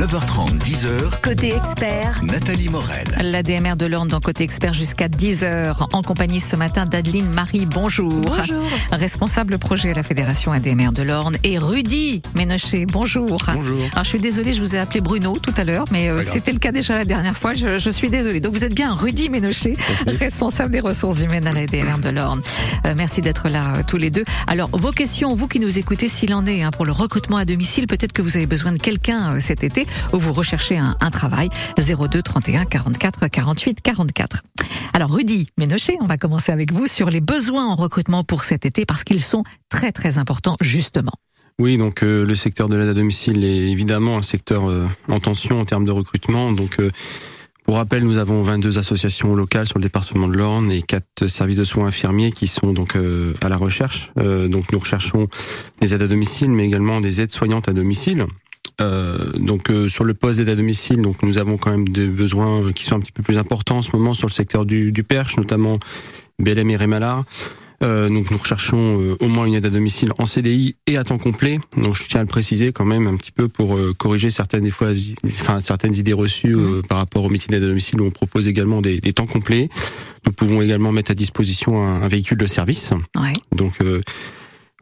9h30, 10h. Côté expert, Nathalie Morel. L'ADMR de l'Orne dans Côté Expert jusqu'à 10h. En compagnie ce matin d'Adeline Marie, bonjour. Bonjour. Responsable projet à la Fédération ADMR de l'Orne. Et Rudy Ménochet, bonjour. Bonjour. Alors je suis désolée, je vous ai appelé Bruno tout à l'heure, mais euh, c'était le cas déjà la dernière fois. Je, je suis désolée. Donc vous êtes bien Rudy Ménochet, responsable des ressources humaines à la ADMR de l'Orne. Euh, merci d'être là euh, tous les deux. Alors vos questions, vous qui nous écoutez, s'il en est hein, pour le recrutement à domicile, peut-être que vous avez besoin de quelqu'un cet été ou vous recherchez un, un travail. 02 31 44 48 44. Alors Rudy Ménochet, on va commencer avec vous sur les besoins en recrutement pour cet été parce qu'ils sont très très importants justement. Oui, donc euh, le secteur de l'aide à domicile est évidemment un secteur euh, en tension en termes de recrutement. Donc, euh, pour rappel, nous avons 22 associations locales sur le département de l'Orne et quatre services de soins infirmiers qui sont donc euh, à la recherche. Euh, donc, nous recherchons des aides à domicile, mais également des aides soignantes à domicile. Euh, donc euh, sur le poste d'aide à domicile, donc nous avons quand même des besoins qui sont un petit peu plus importants en ce moment sur le secteur du, du Perche, notamment BLM et Rémalard. Euh, donc nous recherchons au moins une aide à domicile en CDI et à temps complet. Donc je tiens à le préciser quand même un petit peu pour corriger certaines des fois, i- enfin certaines idées reçues euh, par rapport au métier d'aide à domicile où on propose également des, des temps complets. Nous pouvons également mettre à disposition un, un véhicule de service. Ouais. Donc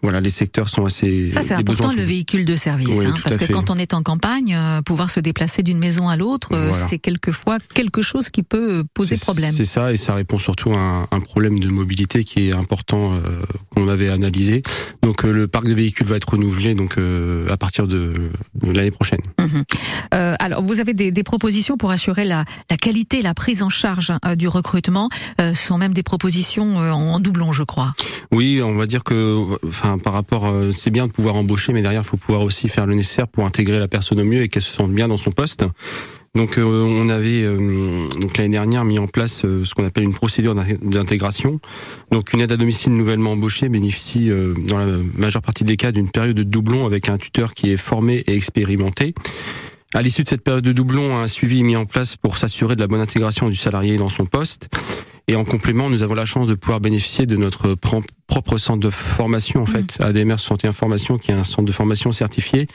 voilà, les secteurs sont assez. Ça, c'est important, le véhicule de service. Oui, hein, parce que fait. quand on est en campagne, euh, pouvoir se déplacer d'une maison à l'autre, euh, Voilà. c'est quelquefois quelque chose qui peut euh, poser problème. C'est ça, et ça répond surtout à un, un problème de mobilité qui est important euh, qu'on avait analysé. Donc euh, le parc de véhicules va être renouvelé donc euh, à partir de, de l'année prochaine. Euh, alors, vous avez des, des propositions pour assurer la, la qualité, la prise en charge du recrutement. Euh, ce sont même des propositions euh, en doublon, je crois. Oui, on va dire que, enfin, par rapport, euh, c'est bien de pouvoir embaucher, mais derrière, il faut pouvoir aussi faire le nécessaire pour intégrer la personne au mieux et qu'elle se sente bien dans son poste. Donc, euh, on avait euh, donc l'année dernière mis en place ce qu'on appelle une procédure d'in- d'intégration. Donc, une aide à domicile nouvellement embauchée bénéficie, dans la majeure partie des cas, d'une période de doublon avec un tuteur qui est formé et expérimenté. À l'issue de cette période de doublon, un suivi est mis en place pour s'assurer de la bonne intégration du salarié dans son poste. Et en complément, nous avons la chance de pouvoir bénéficier de notre propre centre de formation, en fait, ADMR 61 Formation, qui est un centre de formation certifié,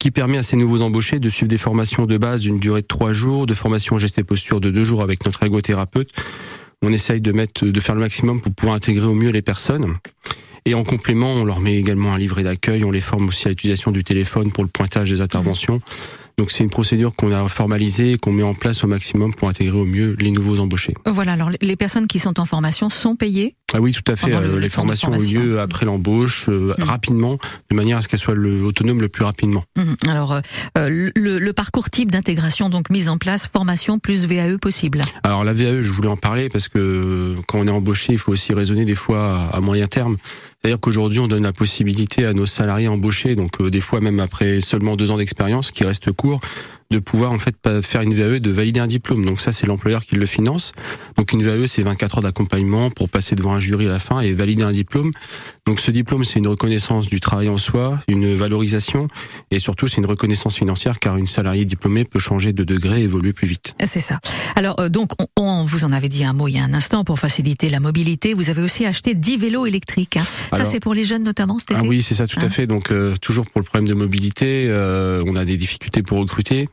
qui permet à ces nouveaux embauchés de suivre des formations de base d'une durée de trois jours, de formation geste et posture de deux jours avec notre ergothérapeute. On essaye de mettre, de faire le maximum pour pouvoir intégrer au mieux les personnes. Et en complément, on leur met également un livret d'accueil, on les forme aussi à l'utilisation du téléphone pour le pointage des interventions. Donc c'est une procédure qu'on a formalisée et qu'on met en place au maximum pour intégrer au mieux les nouveaux embauchés. Voilà, alors les personnes qui sont en formation sont payées. Ah oui, tout à fait. Le- Euh, le les formations ont formation. lieu après l'embauche, euh, Mm. rapidement, de manière à ce qu'elles soient le, autonomes le plus rapidement. Mhm. Alors, euh, le, le parcours type d'intégration donc mis en place, formation plus VAE possible. Alors la VAE, je voulais en parler parce que quand on est embauché, il faut aussi raisonner des fois à, à moyen terme. C'est-à-dire qu'aujourd'hui, on donne la possibilité à nos salariés embauchés, donc euh, des fois même après seulement deux ans d'expérience, qui reste court, de pouvoir en fait pas faire une VAE, de valider un diplôme. Donc ça, c'est l'employeur qui le finance. Donc une VAE, c'est 24 heures d'accompagnement pour passer devant un jury à la fin et valider un diplôme. Donc ce diplôme, c'est une reconnaissance du travail en soi, une valorisation, et surtout c'est une reconnaissance financière, car une salariée diplômée peut changer de degré et évoluer plus vite. C'est ça. Alors, euh, donc, on, on vous en avait dit un mot il y a un instant pour faciliter la mobilité. Vous avez aussi acheté 10 vélos électriques. hein. Ça, c'est pour les jeunes notamment cet Ah oui, c'est ça, tout Hein à fait. Donc euh, toujours pour le problème de mobilité, euh, on a des difficultés pour recruter.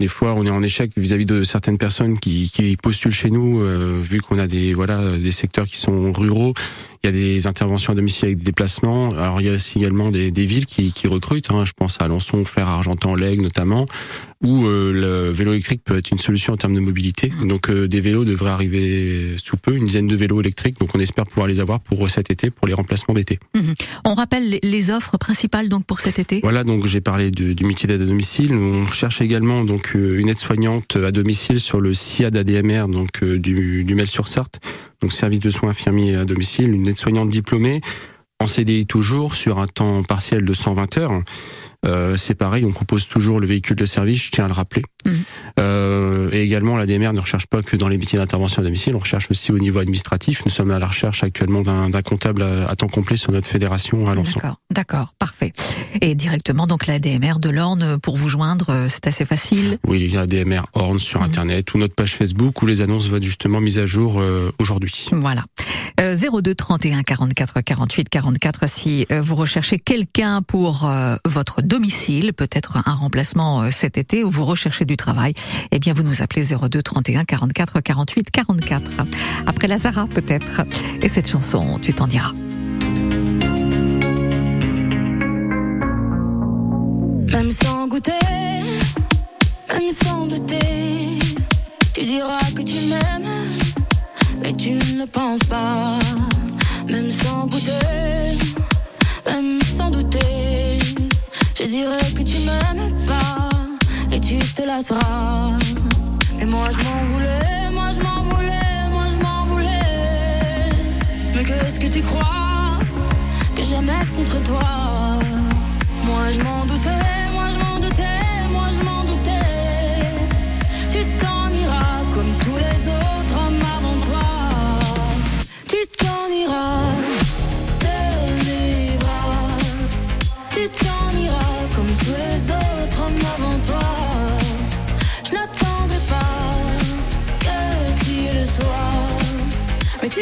Des fois, on est en échec vis-à-vis de certaines personnes qui, postulent chez nous, euh, vu qu'on a des voilà des secteurs qui sont ruraux. Il y a des interventions à domicile avec des déplacements. Alors il y a aussi également des, des villes qui, qui recrutent. Hein. Je pense à Alençon, Flers, Argentan, Lègue notamment, où euh, le vélo électrique peut être une solution en termes de mobilité. Donc euh, des vélos devraient arriver sous peu, une dizaine de vélos électriques. Donc on espère pouvoir les avoir pour cet été, pour les remplacements d'été. On rappelle les, offres principales donc pour cet été? Voilà, donc j'ai parlé de- du métier d'aide à domicile. On cherche également donc euh, une aide-soignante à domicile sur le SIAD ADMR, donc euh, du, du Mel-sur-Sarthe, donc service de soins infirmiers à domicile, une aide-soignante diplômée en CDI toujours sur un temps partiel de 120 heures. Euh, c'est pareil, on propose toujours le véhicule de service, je tiens à le rappeler. Mhm. Euh, et également, la DMR ne recherche pas que dans les métiers d'intervention à domicile, on recherche aussi au niveau administratif. Nous sommes à la recherche actuellement d'un comptable à, à temps complet sur notre fédération à Alençon. D'accord, d'accord, parfait. Et directement donc la DMR de l'Orne euh, pour vous joindre, euh, c'est assez facile. Oui, il y a DMR Horn sur Mhm. Internet ou notre page Facebook où les annonces vont être justement mises à jour euh, aujourd'hui. Voilà. 02 31 44 48 44 si euh, vous recherchez quelqu'un pour euh, votre domicile, peut-être un remplacement euh, cet été ou vous recherchez du travail, eh bien vous nous appelez 02 31 44 48 44. Après Lazara peut-être. Et cette chanson, tu t'en diras. Même sans goûter, même sans douter, tu diras que tu m'aimes, mais tu ne penses pas. Même sans goûter, même sans douter, je dirais que tu m'aimes pas et tu te lasseras. Mais moi je m'en voulais, moi je m'en voulais, moi je m'en voulais. Mais qu'est-ce que tu crois que j'aimais contre toi? Moi je m'en doutais.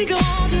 Tu grandiras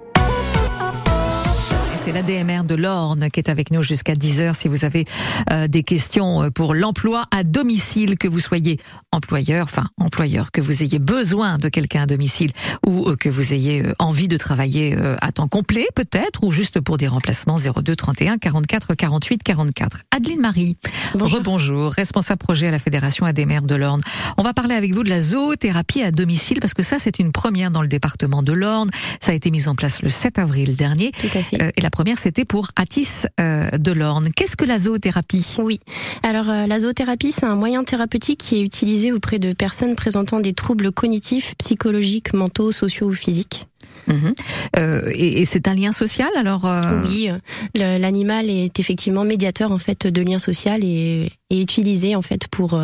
c'est la DMR de l'Orne qui est avec nous jusqu'à 10h. Si vous avez euh, des questions euh, pour l'emploi à domicile, que vous soyez employeur, enfin employeur, que vous ayez besoin de quelqu'un à domicile ou euh, que vous ayez envie de travailler à temps complet peut-être ou juste pour des remplacements 02 31 44 48 44. Adeline Marie, rebonjour, responsable projet à la Fédération ADMR de l'Orne. On va parler avec vous de la zoothérapie à domicile parce que ça c'est une première dans le département de l'Orne. Ça a été mis en place le 7 avril dernier. Tout à fait. et la première, c'était pour Atis euh, de l'Orne. Qu'est-ce que la zoothérapie? Oui. Alors, euh, la zoothérapie, c'est un moyen thérapeutique qui est utilisé auprès de personnes présentant des troubles cognitifs, psychologiques, mentaux, sociaux ou physiques. Mhm. Euh, et, c'est un lien social alors Oui, l'animal est effectivement médiateur en fait de lien social et, et utilisé en fait pour,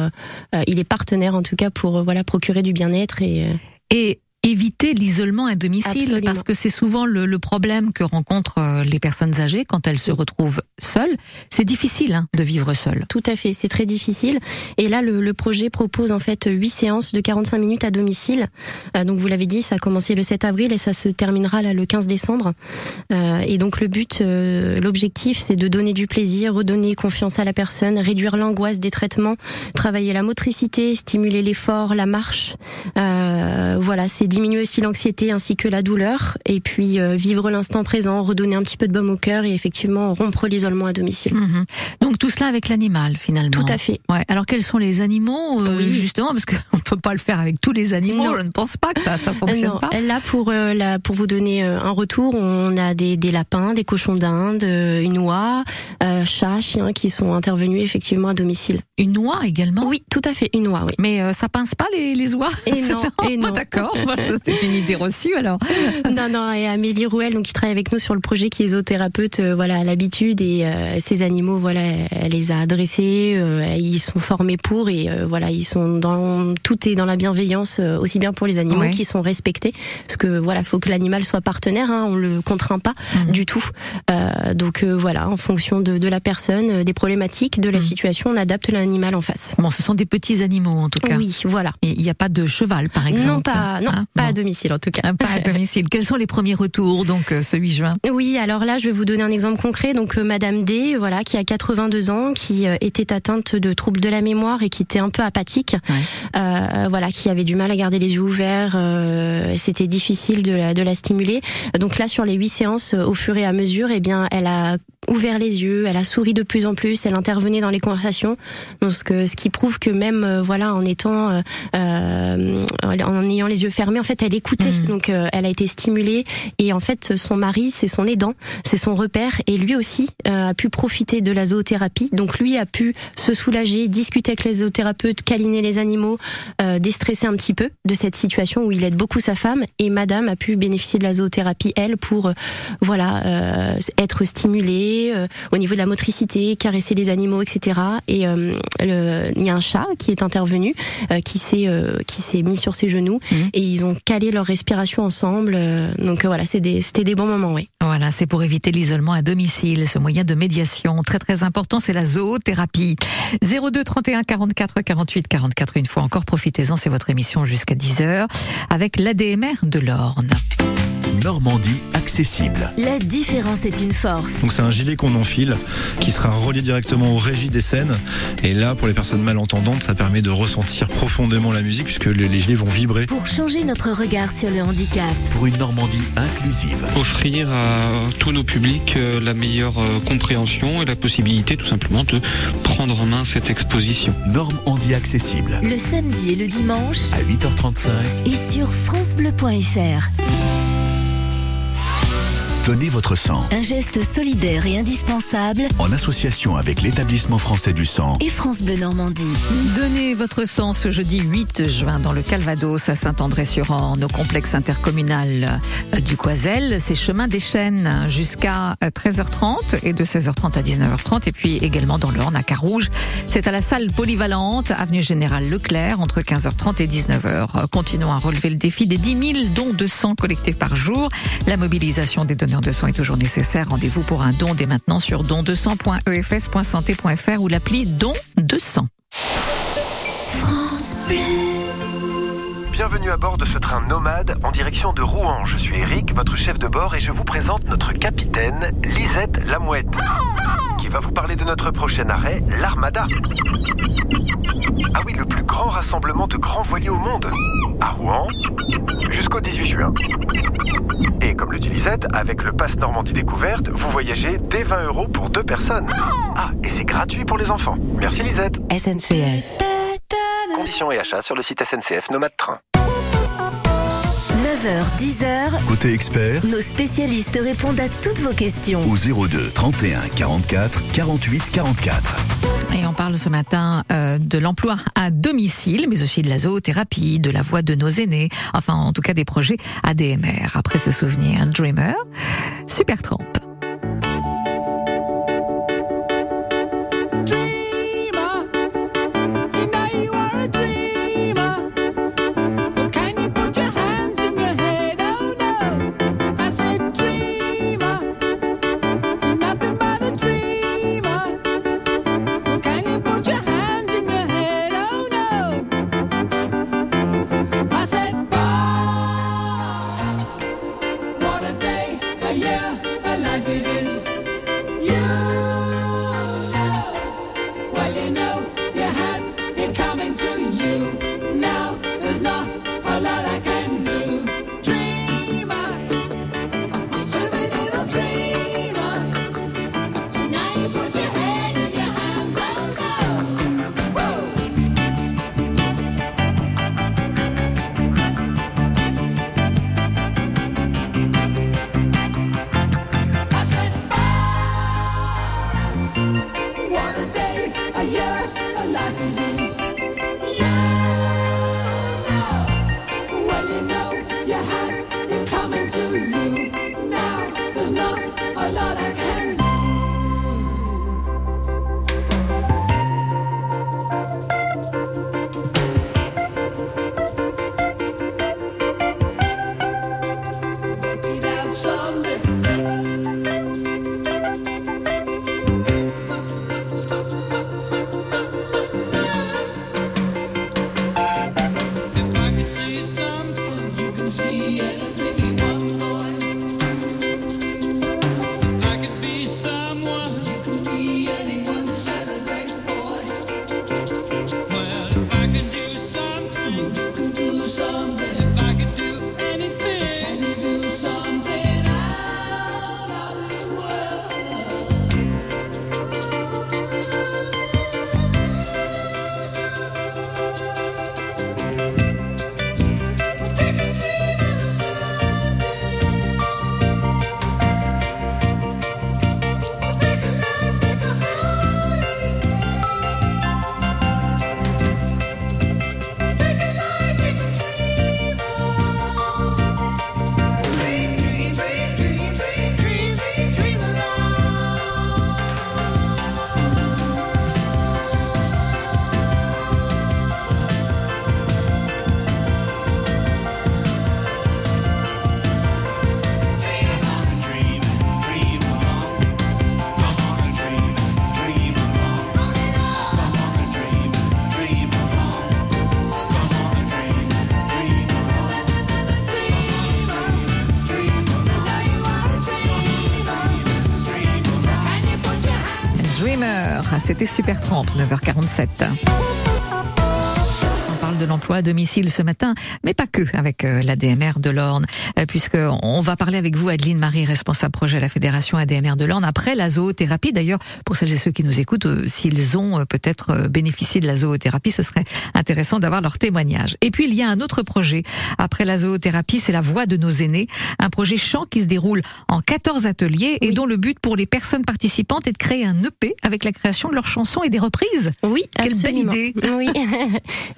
il est partenaire en tout cas pour voilà procurer du bien-être et et éviter l'isolement à domicile parce que c'est souvent le, problème que rencontrent euh, les personnes âgées quand elles se retrouvent seules. C'est difficile hein, de vivre seule. Tout à fait, c'est très difficile. Et là, le, projet propose en fait huit séances de 45 minutes à domicile. Euh, donc vous l'avez dit, ça a commencé le 7 avril et ça se terminera là le 15 décembre. Euh, et donc le but, l'objectif, c'est de donner du plaisir, redonner confiance à la personne, réduire l'angoisse des traitements, travailler la motricité, stimuler l'effort, la marche. voilà, c'est c'est diminuer aussi l'anxiété ainsi que la douleur, et puis vivre l'instant présent, redonner un petit peu de baume au cœur et effectivement rompre l'isolement à domicile. Mhm. Donc tout cela avec l'animal finalement. Tout à fait. Ouais. Alors quels sont les animaux justement parce qu'on peut pas le faire avec tous les animaux. Je ne pense pas que ça ça fonctionne pas. Là pour là pour vous donner un retour, on a des, des lapins, des cochons d'Inde, une oie, chats, chiens qui sont intervenus effectivement à domicile. Une oie également? Oui, tout à fait une oie. Oui. Mais euh, ça pince pas les, les oies? Et non, et non. D'accord, c'est une idée reçue alors. non, non. Et Amélie Rouel, donc qui travaille avec nous sur le projet, qui est zoothérapeute, euh, voilà, à l'habitude et euh, ces animaux, voilà, elle les a adressés, euh, ils sont formés pour et voilà, ils sont dans tout est dans la bienveillance aussi bien pour les animaux qui sont respectés, parce que voilà, faut que l'animal soit partenaire, hein, on le contraint pas mhm. du tout. donc voilà, en fonction de, de la personne, des problématiques, de la mhm. situation, on adapte l'animal en face. Bon, ce sont des petits animaux en tout cas. Oui, voilà. Et il n'y a pas de cheval, par exemple. Non, pas, non, hein pas à domicile en tout cas. Pas à domicile. Quels sont les premiers retours donc euh, ce 8 juin? Oui, alors là, je vais vous donner un exemple concret. Donc, euh, Madame D, voilà, qui a 82 ans, qui euh, était atteinte de troubles de la mémoire et qui était un peu apathique, euh, voilà, qui avait du mal à garder les yeux ouverts. C'était difficile de la, de la stimuler. Donc là, sur les huit séances, au fur et à mesure, eh bien, elle a ouvert les yeux, elle a souri de plus en plus, elle intervenait dans les conversations, donc ce, que, ce qui prouve que même voilà en étant en ayant les yeux fermés, en fait elle écoutait, mmh. donc elle a été stimulée et en fait son mari c'est son aidant, c'est son repère et lui aussi a pu profiter de la zoothérapie, donc lui a pu se soulager, discuter avec les zoothérapeutes, câliner les animaux, déstresser un petit peu de cette situation où il aide beaucoup sa femme et Madame a pu bénéficier de la zoothérapie elle pour voilà être stimulée euh, au niveau de la motricité, caresser les animaux, etc. Et euh, il y a un chat qui est intervenu, euh, qui s'est qui s'est mis sur ses genoux mmh. et ils ont calé leur respiration ensemble. donc voilà, c'était des bons moments, oui. Voilà, c'est pour éviter l'isolement à domicile, ce moyen de médiation très très important, c'est la zoothérapie. 02 31 44 48 44 une fois encore, profitez-en, c'est votre émission jusqu'à 10h avec l'ADMR de l'Orne. Normandie accessible. La différence est une force. Donc c'est un gilet qu'on enfile qui sera relié directement au régie des scènes. Et là, pour les personnes malentendantes, ça permet de ressentir profondément la musique puisque les, gilets vont vibrer. Pour changer notre regard sur le handicap. Pour une Normandie inclusive. Offrir à tous nos publics euh, la meilleure euh, compréhension et la possibilité tout simplement de prendre en main cette exposition. Normandie accessible. Le samedi et le dimanche. À 8h35. Et sur FranceBleu.fr. Donnez votre sang. Un geste solidaire et indispensable. En association avec l'établissement français du sang. Et France Bleu Normandie. Donnez votre sang ce jeudi 8 juin dans le Calvados à Saint-André-sur-Orne, au complexe intercommunal euh, du Coisel. C'est chemin des Chênes jusqu'à 13h30 et de 16h30 à 19h30. Et puis également dans l'Orne à Carouge. C'est à la salle polyvalente, avenue Général Leclerc, entre 15h30 et 19h. Continuons à relever le défi des 10 000 dons de sang collectés par jour. La mobilisation des donneurs de sang est toujours nécessaire. Rendez-vous pour un don dès maintenant sur don200.efs.santé.fr ou l'appli Don de sang. France Bleu. Bienvenue à bord de ce train nomade en direction de Rouen. Je suis Eric, votre chef de bord, et je vous présente notre capitaine, Lisette Lamouette, qui va vous parler de notre prochain arrêt, l'Armada. Ah oui, le plus grand rassemblement de grands voiliers au monde. À Rouen, jusqu'au 18 juin. Et comme le dit Lisette, avec le Pass Normandie Découverte, vous voyagez dès 20 euros pour deux personnes. Ah, et c'est gratuit pour les enfants. Merci Lisette. SNCF. Conditions et achats sur le site SNCF Nomade Train. 9h, 10h. Côté expert. Nos spécialistes répondent à toutes vos questions. Au 02 31 44 48 44. Et on parle ce matin euh, de l'emploi à domicile, mais aussi de la zoothérapie, de la voix de nos aînés, enfin en tout cas des projets ADMR. Après ce souvenir, Dreamer, Super Trump. C'était Super 30, 9h47 de l'emploi à domicile ce matin, mais pas que avec euh, l'ADMR de l'Orne, euh, puisque on va parler avec vous, Adeline Marie, responsable projet à la Fédération ADMR de l'Orne, après la zoothérapie. D'ailleurs, pour celles et ceux qui nous écoutent, euh, s'ils ont peut-être bénéficié de la zoothérapie, ce serait intéressant d'avoir leur témoignage. Et puis, il y a un autre projet après la zoothérapie, c'est la voix de nos aînés, un projet chant qui se déroule en 14 ateliers et dont le but pour les personnes participantes est de créer un EP avec la création de leurs chansons et des reprises. Oui, Quelle absolument. belle idée. Oui.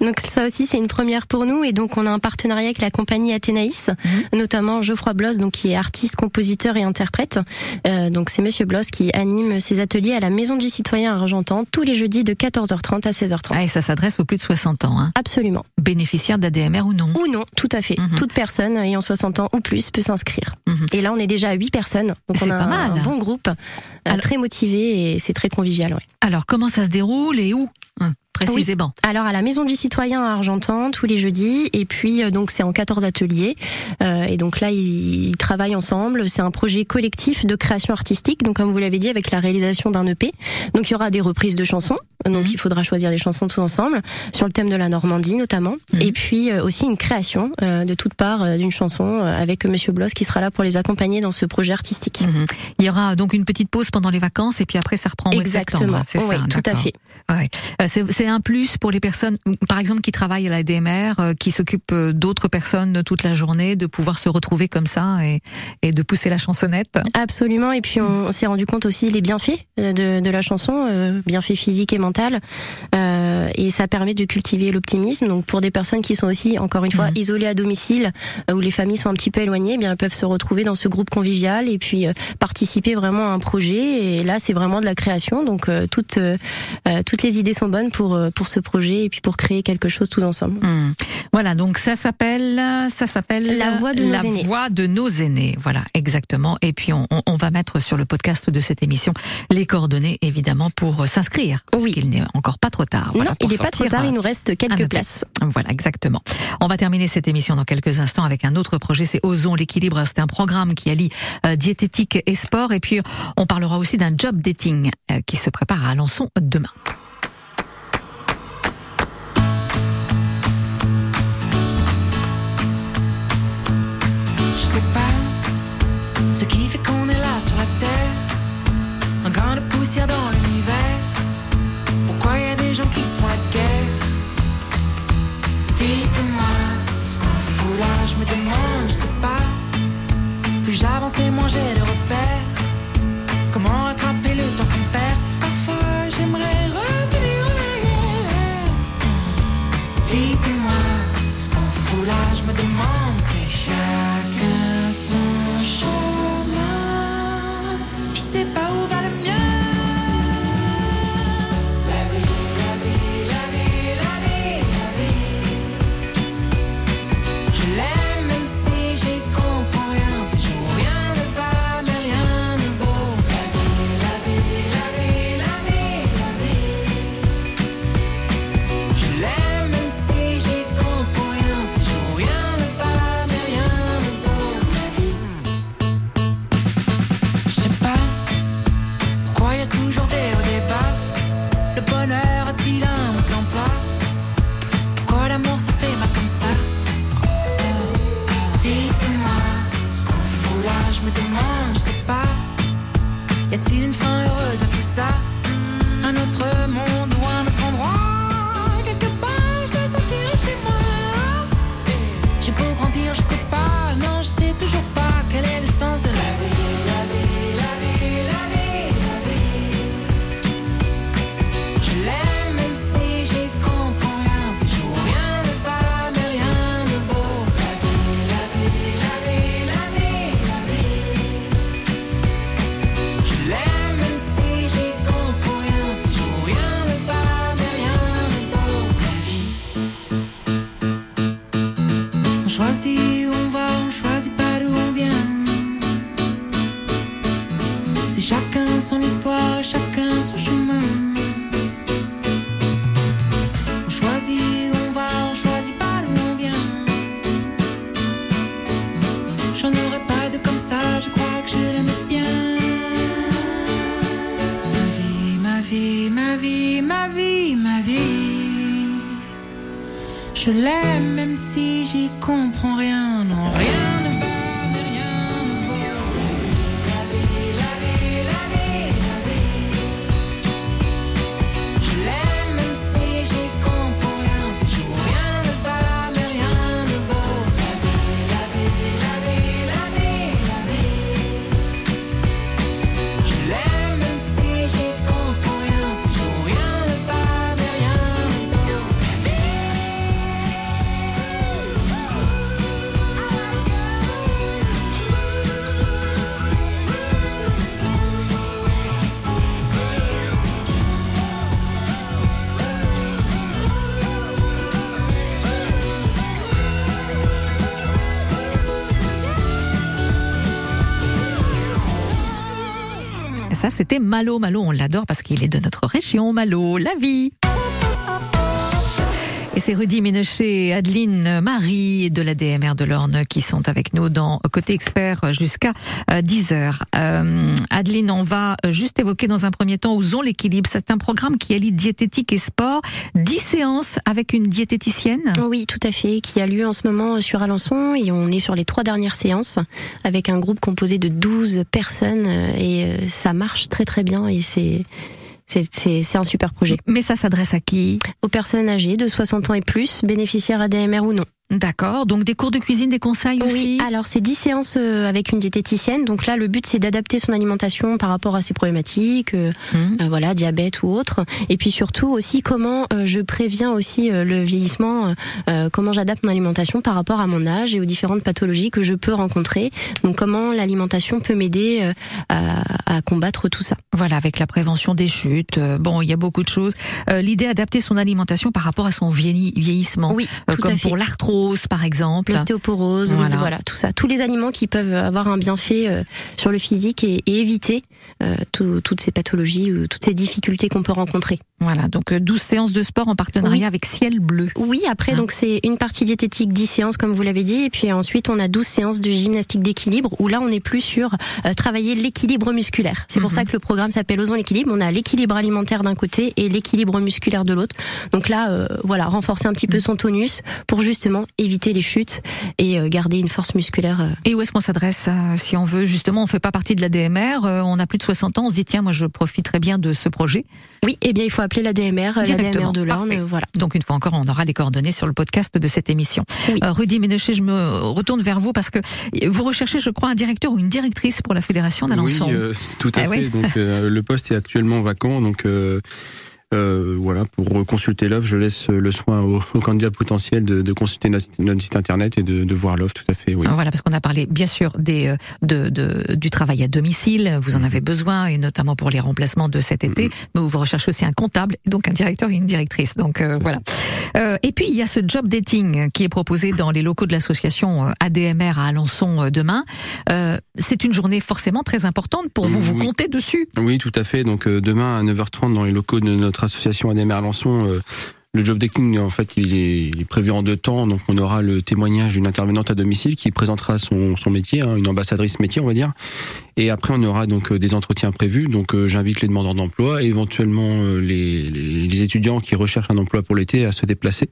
Donc ça aussi c'est une première pour nous et donc on a un partenariat avec la compagnie Athénaïs, Mhm. notamment Geoffroy Bloss donc qui est artiste, compositeur et interprète. Euh, donc c'est Monsieur Bloss qui anime ses ateliers à la Maison du Citoyen à Argentan tous les jeudis de 14h30 à 16h30. Ah, et ça s'adresse aux plus de 60 ans, hein. Absolument. bénéficiaires d'ADMR ou non? Ou non, tout à fait. Mhm. Toute personne ayant 60 ans ou plus peut s'inscrire. Mhm. Et là on est déjà à 8 personnes. Donc on a pas mal. un bon groupe, euh, Alors- très motivé et c'est très convivial. Ouais. Alors, comment ça se déroule et où? Précisément. Alors à la Maison du Citoyen à Argentan tous les jeudis et puis euh, donc c'est en 14 ateliers Euh, et donc là ils, ils travaillent ensemble. C'est un projet collectif de création artistique donc comme vous l'avez dit avec la réalisation d'un EP. Donc il y aura des reprises de chansons donc Mhm. il faudra choisir des chansons tous ensemble sur le thème de la Normandie notamment Mhm. et puis euh, aussi une création euh, de toute part euh, d'une chanson euh, avec Monsieur Bloss qui sera là pour les accompagner dans ce projet artistique. Mhm. Il y aura donc une petite pause pendant les vacances et puis après ça reprend. Exactement. C'est Oui, ça, tout à fait. Ouais. C'est un plus pour les personnes, par exemple, qui travaillent à la DMR, euh, qui s'occupent euh, d'autres personnes toute la journée, de pouvoir se retrouver comme ça et, et de pousser la chansonnette. Absolument. Et puis on, on s'est rendu compte aussi les bienfaits euh, de, de la chanson, euh, bienfaits physiques et mentaux. Euh, et ça permet de cultiver l'optimisme. Donc pour des personnes qui sont aussi, encore une fois, Mhm. isolées à domicile, où les familles sont un petit peu éloignées, eh bien elles peuvent se retrouver dans ce groupe convivial et puis participer vraiment à un projet. Et là, c'est vraiment de la création. Donc toutes toutes les idées sont bonnes pour euh, pour ce projet et puis pour créer quelque chose tous ensemble. Hmm. Voilà, donc ça s'appelle, ça s'appelle La voix de nos aînés. voix de nos aînés. Voilà, exactement. Et puis on, on- on va mettre sur le podcast de cette émission les coordonnées, évidemment, pour euh, s'inscrire. Parce Oui. qu'il n'est encore pas trop tard. Voilà, non, il n'est pas trop tard. euh, Il nous reste un quelques places. Voilà, exactement. On va terminer cette émission dans quelques instants avec un autre projet, c'est Osons l'équilibre. C'est un programme qui allie euh, diététique et sport. Et puis, on parlera aussi d'un job dating euh, qui se prépare à Alençon demain. Ce qui fait qu'on est là sur la terre. Un grain de poussière dans l'univers. Pourquoi y a des gens qui se font la guerre? Dites-moi ce qu'on fout là, je me demande, je sais pas. Plus j'avance et moins j'ai de repères. Choisit on va, on choisit pas d'où on vient. C'est chacun son histoire, C'était Malo. Malo, on l'adore parce qu'il est de notre région. Malo, la vie. C'est Rudy Ménochet et Adeline Marie de la DMR de l'Orne qui sont avec nous dans Côté Expert jusqu'à 10h. Euh, Adeline, on va juste évoquer dans un premier temps Osons l'équilibre. C'est un programme qui allie diététique et sport. 10 séances avec une diététicienne Oui, tout à fait, qui a lieu en ce moment sur Alençon et on est sur les trois dernières séances avec un groupe composé de 12 personnes euh, et euh, ça marche très très bien et c'est c'est- un super projet. Mais ça s'adresse à qui? Aux personnes âgées de 60 ans et plus, bénéficiaires ADMR ou non. D'accord. Donc des cours de cuisine, des conseils aussi? Oui, alors c'est 10 séances euh, avec une diététicienne. Donc là, le but c'est d'adapter son alimentation par rapport à ses problématiques, euh, Hum. euh, voilà, diabète ou autre. Et puis surtout aussi comment euh, je préviens aussi euh, le vieillissement, euh, comment j'adapte mon alimentation par rapport à mon âge et aux différentes pathologies que je peux rencontrer. Donc comment l'alimentation peut m'aider euh, à, à combattre tout ça. Voilà, avec la prévention des chutes. euh, bon, il y a beaucoup de choses. Euh, L'idée adapter son alimentation par rapport à son vieilli- vieillissement. Oui, tout comme à fait. pour l'arthrose, par exemple. L'ostéoporose, Voilà. oui, voilà, tout ça. Tous les aliments qui peuvent avoir un bienfait euh, sur le physique et, et éviter euh, tout- toutes ces pathologies ou toutes ces difficultés qu'on peut rencontrer. Voilà, donc euh, 12 séances de sport en partenariat Oui. avec Ciel Bleu. Oui, après, Hein. donc c'est une partie diététique, 10 séances, comme vous l'avez dit, et puis ensuite on a 12 séances de gymnastique d'équilibre, où là on est plus sur euh, travailler l'équilibre musculaire. C'est pour Mhm. ça que le programme s'appelle Osons l'équilibre. On a l'équilibre alimentaire d'un côté et l'équilibre musculaire de l'autre. Donc là, euh, voilà, renforcer un petit peu son tonus pour justement éviter les chutes et euh, garder une force musculaire. euh. Et où est-ce qu'on s'adresse si on veut justement, on fait pas partie de la DMR, euh, on a plus de 60 ans, on se dit tiens, moi je profiterai bien de ce projet. Oui, eh bien il faut appeler la DMR, la DMR de l'Orne, voilà. Donc une fois encore, on aura les coordonnées sur le podcast de cette émission. Oui. Euh, Rudy Ménochet, je me retourne vers vous parce que vous recherchez, je crois, un directeur ou une directrice pour la fédération d'Alençon. Oui, euh, tout à Eh fait. oui. Donc euh, le poste est actuellement vacant, donc euh, voilà, pour consulter l'offre, je laisse le soin aux, aux candidats potentiels de, de consulter notre, notre site internet et de, de voir l'offre. Tout à fait, oui. Ah, Voilà, parce qu'on a parlé bien sûr des, euh, de, de- du travail à domicile, vous en avez besoin, et notamment pour les remplacements de cet été, Mhm. mais vous recherchez aussi un comptable, donc un directeur et une directrice. Donc euh, voilà. Euh, et puis il y a ce job dating qui est proposé dans les locaux de l'association euh, ADMR à Alençon euh, demain. Euh, C'est une journée forcément très importante pour vous, vous comptez dessus? Oui, tout à fait. Donc euh, demain à 9h30 dans les locaux de notre association ADMR Alençon, euh, le job decking en fait il est, il est prévu en deux temps. Donc on aura le témoignage d'une intervenante à domicile qui présentera son, son métier, hein, une ambassadrice métier on va dire. Et après on aura donc euh, des entretiens prévus. Donc euh, j'invite les demandeurs d'emploi et éventuellement euh, les, les, les étudiants qui recherchent un emploi pour l'été à se déplacer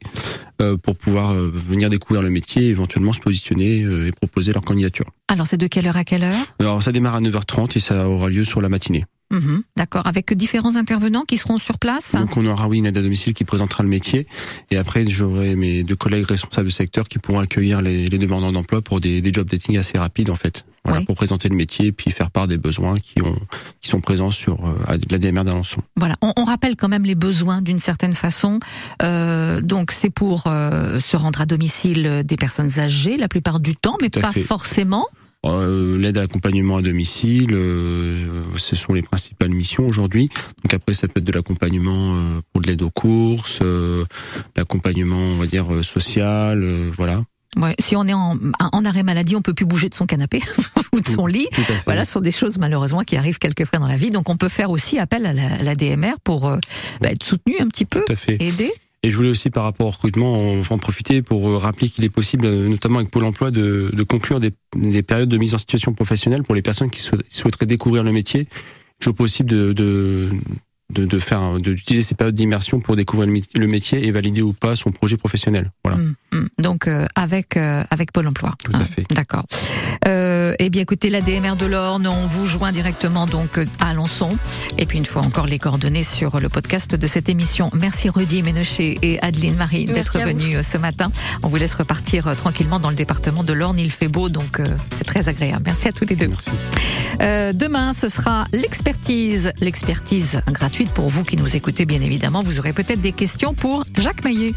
euh, pour pouvoir venir découvrir le métier, éventuellement se positionner et proposer leur candidature. Alors c'est de quelle heure à quelle heure? Alors ça démarre à 9h30 et ça aura lieu sur la matinée. Mhm, D'accord, avec différents intervenants qui seront sur place. Donc on aura oui une aide à domicile qui présentera le métier et après j'aurai mes deux collègues responsables de secteur qui pourront accueillir les, les demandeurs d'emploi pour des, des job dating assez rapides en fait. Voilà, Oui. pour présenter le métier et puis faire part des besoins qui ont qui sont présents sur euh, la DMR d'Alençon. Voilà, on, on rappelle quand même les besoins d'une certaine façon. Euh, donc c'est pour euh, se rendre à domicile des personnes âgées la plupart du temps, mais pas fait. forcément. Euh, L'aide à l'accompagnement à domicile, euh, ce sont les principales missions aujourd'hui. Donc après, ça peut être de l'accompagnement euh, pour de l'aide aux courses, euh, l'accompagnement, on va dire, euh, social, euh, voilà. Ouais, si on est en, en arrêt maladie, on peut plus bouger de son canapé ou de son lit. Voilà, ce sont des choses malheureusement qui arrivent quelquefois dans la vie. Donc on peut faire aussi appel à la, la DMR pour euh, bah, être soutenu un petit peu, Tout à fait. aider. Et je voulais aussi, par rapport au recrutement, en, profiter pour euh, rappeler qu'il est possible, euh, notamment avec Pôle emploi, de, de conclure des, des périodes de mise en situation professionnelle pour les personnes qui souhait- souhaiteraient découvrir le métier. Toujours possible de, de, de, de faire, d'utiliser ces périodes d'immersion pour découvrir le métier- le métier et valider ou pas son projet professionnel. Voilà. Mm, mm. Donc euh, avec euh, avec Pôle Emploi. Tout à fait. D'accord. Euh, eh bien, écoutez, la DMR de l'Orne, on vous joint directement donc euh, à Alençon. Et puis une fois encore les coordonnées sur le podcast de cette émission. Merci Rudy Ménochet et Adeline Marie d'être venus euh, ce matin. On vous laisse repartir euh, tranquillement dans le département de l'Orne. Il fait beau, donc euh, c'est très agréable. Merci à tous les deux. Merci. Euh, demain, ce sera l'expertise. L'expertise gratuite pour vous qui nous écoutez, bien évidemment. Vous aurez peut-être des questions pour Jacques Maillet.